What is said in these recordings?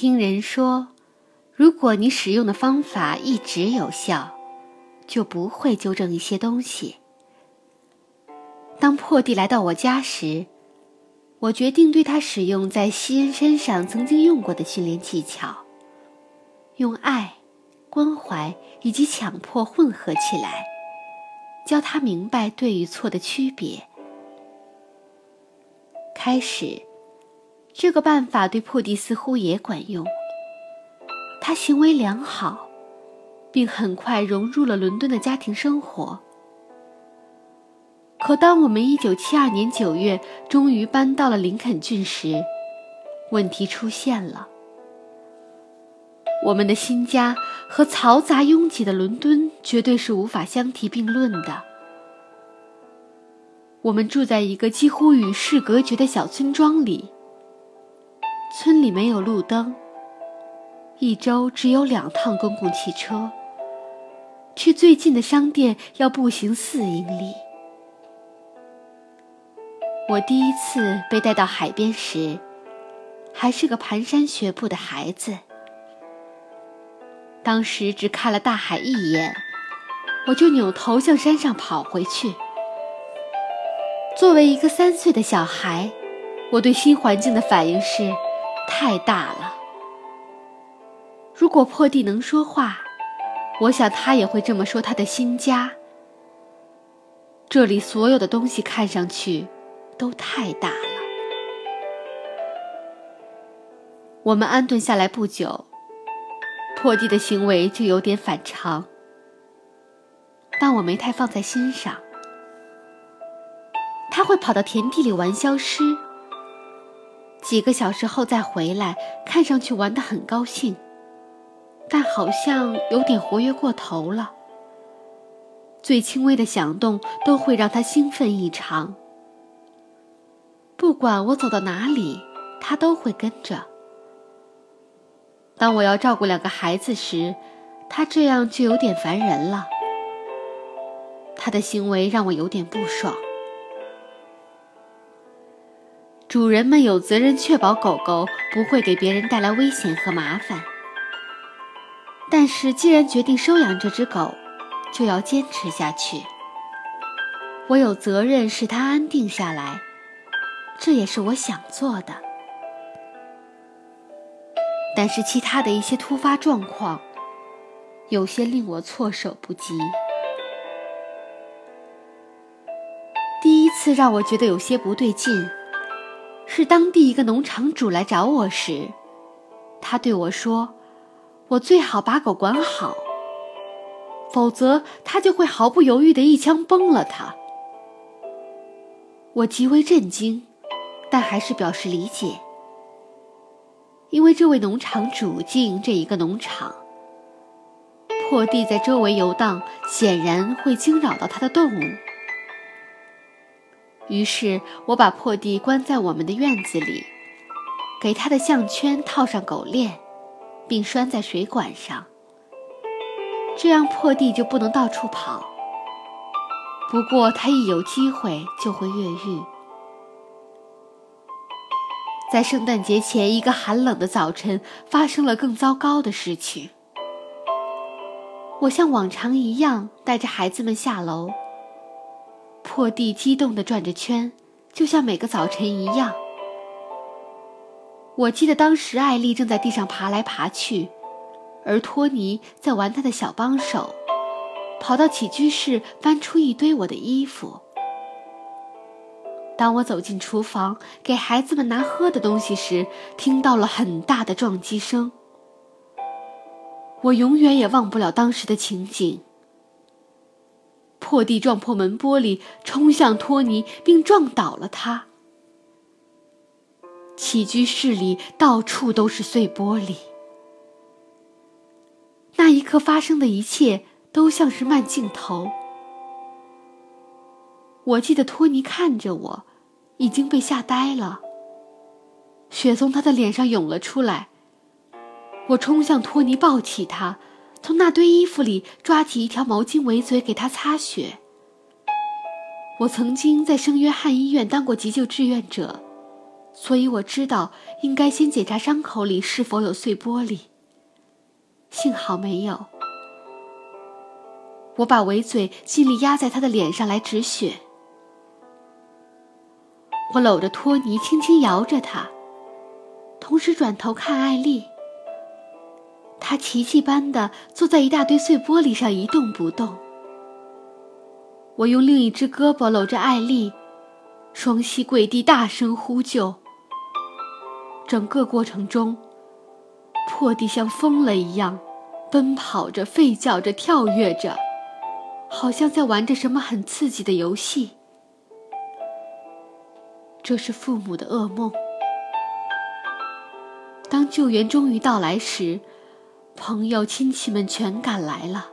听人说，如果你使用的方法一直有效，就不会纠正一些东西。当破地来到我家时，我决定对他使用在西恩身上曾经用过的训练技巧，用爱、关怀以及强迫混合起来，教他明白对与错的区别。开始。这个办法对破地似乎也管用。他行为良好，并很快融入了伦敦的家庭生活。可当我们1972年9月终于搬到了林肯郡时，问题出现了。我们的新家和嘈杂拥挤的伦敦绝对是无法相提并论的。我们住在一个几乎与世隔绝的小村庄里。村里没有路灯，一周只有两趟公共汽车。去最近的商店要步行四英里。我第一次被带到海边时，还是个蹒跚学步的孩子。当时只看了大海一眼，我就扭头向山上跑回去。作为一个三岁的小孩，我对新环境的反应是。太大了。如果破地能说话，我想他也会这么说。他的新家，这里所有的东西看上去都太大了。我们安顿下来不久，破地的行为就有点反常，但我没太放在心上。他会跑到田地里玩消失。几个小时后再回来，看上去玩得很高兴，但好像有点活跃过头了。最轻微的响动都会让他兴奋异常。不管我走到哪里，他都会跟着。当我要照顾两个孩子时，他这样就有点烦人了。他的行为让我有点不爽。主人们有责任确保狗狗不会给别人带来危险和麻烦。但是，既然决定收养这只狗，就要坚持下去。我有责任使它安定下来，这也是我想做的。但是，其他的一些突发状况，有些令我措手不及。第一次让我觉得有些不对劲。是当地一个农场主来找我时，他对我说：“我最好把狗管好，否则他就会毫不犹豫地一枪崩了它。”我极为震惊，但还是表示理解，因为这位农场主经营这一个农场，破地在周围游荡，显然会惊扰到他的动物。于是我把破地关在我们的院子里，给他的项圈套上狗链，并拴在水管上。这样破地就不能到处跑。不过他一有机会就会越狱。在圣诞节前一个寒冷的早晨，发生了更糟糕的事情。我像往常一样带着孩子们下楼。破地激动地转着圈，就像每个早晨一样。我记得当时艾丽正在地上爬来爬去，而托尼在玩他的小帮手，跑到起居室翻出一堆我的衣服。当我走进厨房给孩子们拿喝的东西时，听到了很大的撞击声。我永远也忘不了当时的情景。破地撞破门玻璃，冲向托尼，并撞倒了他。起居室里到处都是碎玻璃。那一刻发生的一切都像是慢镜头。我记得托尼看着我，已经被吓呆了。血从他的脸上涌了出来。我冲向托尼，抱起他。从那堆衣服里抓起一条毛巾围嘴，给他擦血。我曾经在圣约翰医院当过急救志愿者，所以我知道应该先检查伤口里是否有碎玻璃。幸好没有。我把围嘴尽力压在他的脸上来止血。我搂着托尼，轻轻摇着他，同时转头看艾丽。他奇迹般的坐在一大堆碎玻璃上一动不动。我用另一只胳膊搂着艾丽，双膝跪地，大声呼救。整个过程中，破地像疯了一样，奔跑着、吠叫着、跳跃着，好像在玩着什么很刺激的游戏。这是父母的噩梦。当救援终于到来时，朋友、亲戚们全赶来了。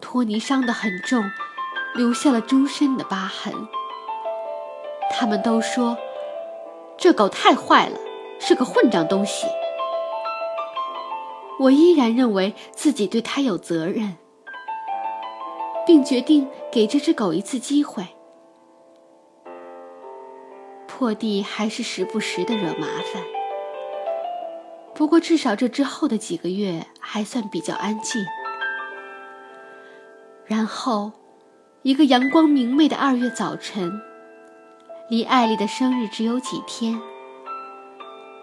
托尼伤得很重。留下了终身的疤痕。他们都说，这狗太坏了，是个混账东西。我依然认为自己对它有责任，并决定给这只狗一次机会。破地还是时不时的惹麻烦，不过至少这之后的几个月还算比较安静。然后。一个阳光明媚的二月早晨，离艾丽的生日只有几天。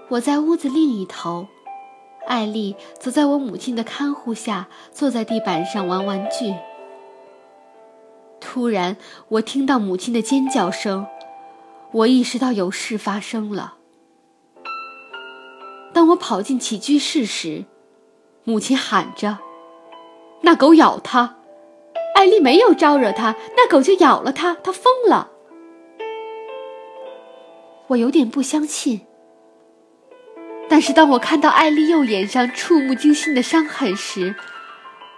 我在屋子另一头，艾丽则在我母亲的看护下，坐在地板上玩玩具。突然，我听到母亲的尖叫声，我意识到有事发生了。当我跑进起居室时，母亲喊着：“那狗咬他！”艾丽没有招惹他，那狗就咬了他，他疯了。我有点不相信，但是当我看到艾丽右眼上触目惊心的伤痕时，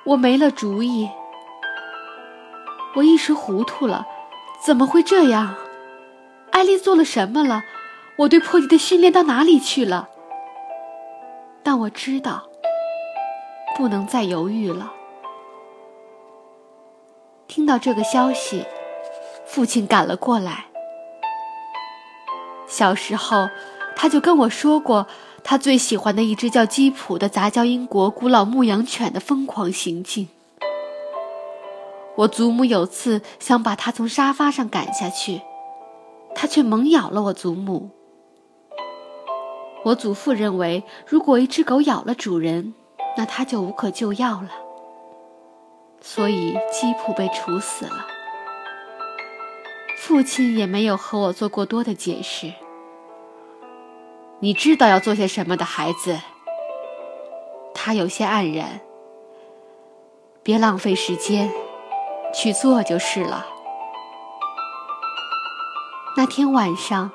我没了主意。我一时糊涂了，怎么会这样？艾丽做了什么了？我对破地的训练到哪里去了？但我知道，不能再犹豫了。听到这个消息，父亲赶了过来。小时候，他就跟我说过，他最喜欢的一只叫基普的杂交英国古老牧羊犬的疯狂行径。我祖母有次想把它从沙发上赶下去，它却猛咬了我祖母。我祖父认为，如果一只狗咬了主人，那它就无可救药了。所以基普被处死了。父亲也没有和我做过多的解释。你知道要做些什么的孩子？他有些黯然。别浪费时间，去做就是了。那天晚上，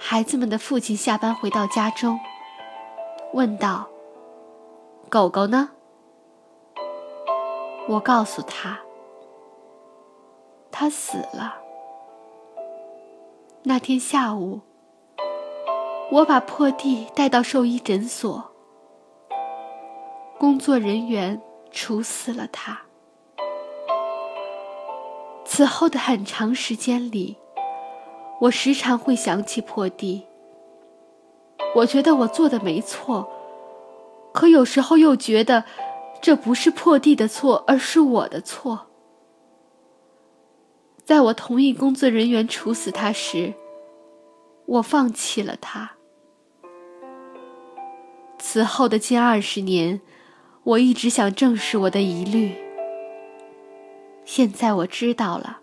孩子们的父亲下班回到家中，问道：“狗狗呢？”我告诉他，他死了。那天下午，我把破地带到兽医诊所，工作人员处死了他。此后的很长时间里，我时常会想起破地。我觉得我做的没错，可有时候又觉得。这不是破地的错，而是我的错。在我同意工作人员处死他时，我放弃了他。此后的近二十年，我一直想证实我的疑虑。现在我知道了，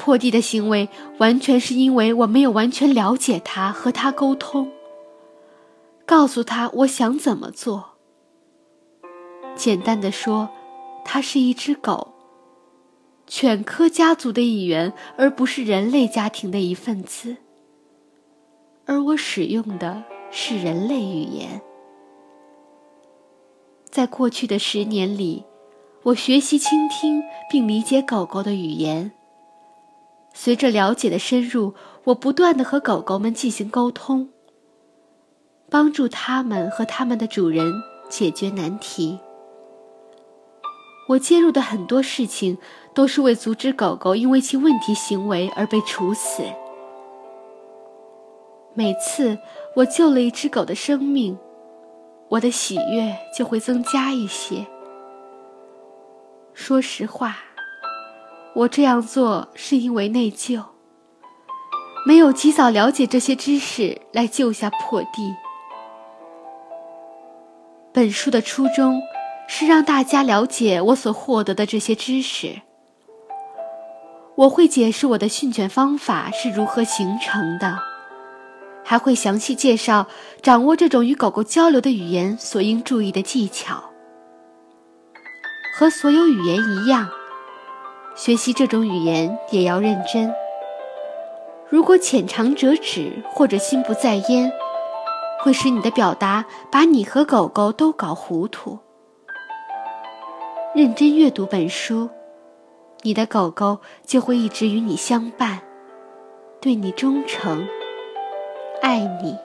破地的行为完全是因为我没有完全了解他，和他沟通，告诉他我想怎么做。简单的说，它是一只狗，犬科家族的一员，而不是人类家庭的一份子。而我使用的是人类语言。在过去的十年里，我学习倾听并理解狗狗的语言。随着了解的深入，我不断的和狗狗们进行沟通，帮助它们和它们的主人解决难题。我介入的很多事情，都是为阻止狗狗因为其问题行为而被处死。每次我救了一只狗的生命，我的喜悦就会增加一些。说实话，我这样做是因为内疚，没有及早了解这些知识来救下破地。本书的初衷是让大家了解我所获得的这些知识。我会解释我的训犬方法是如何形成的。还会详细介绍掌握这种与狗狗交流的语言所应注意的技巧。和所有语言一样，学习这种语言也要认真。如果浅尝辄止或者心不在焉，会使你的表达把你和狗狗都搞糊涂。认真阅读本书，你的狗狗就会一直与你相伴，对你忠诚。爱你。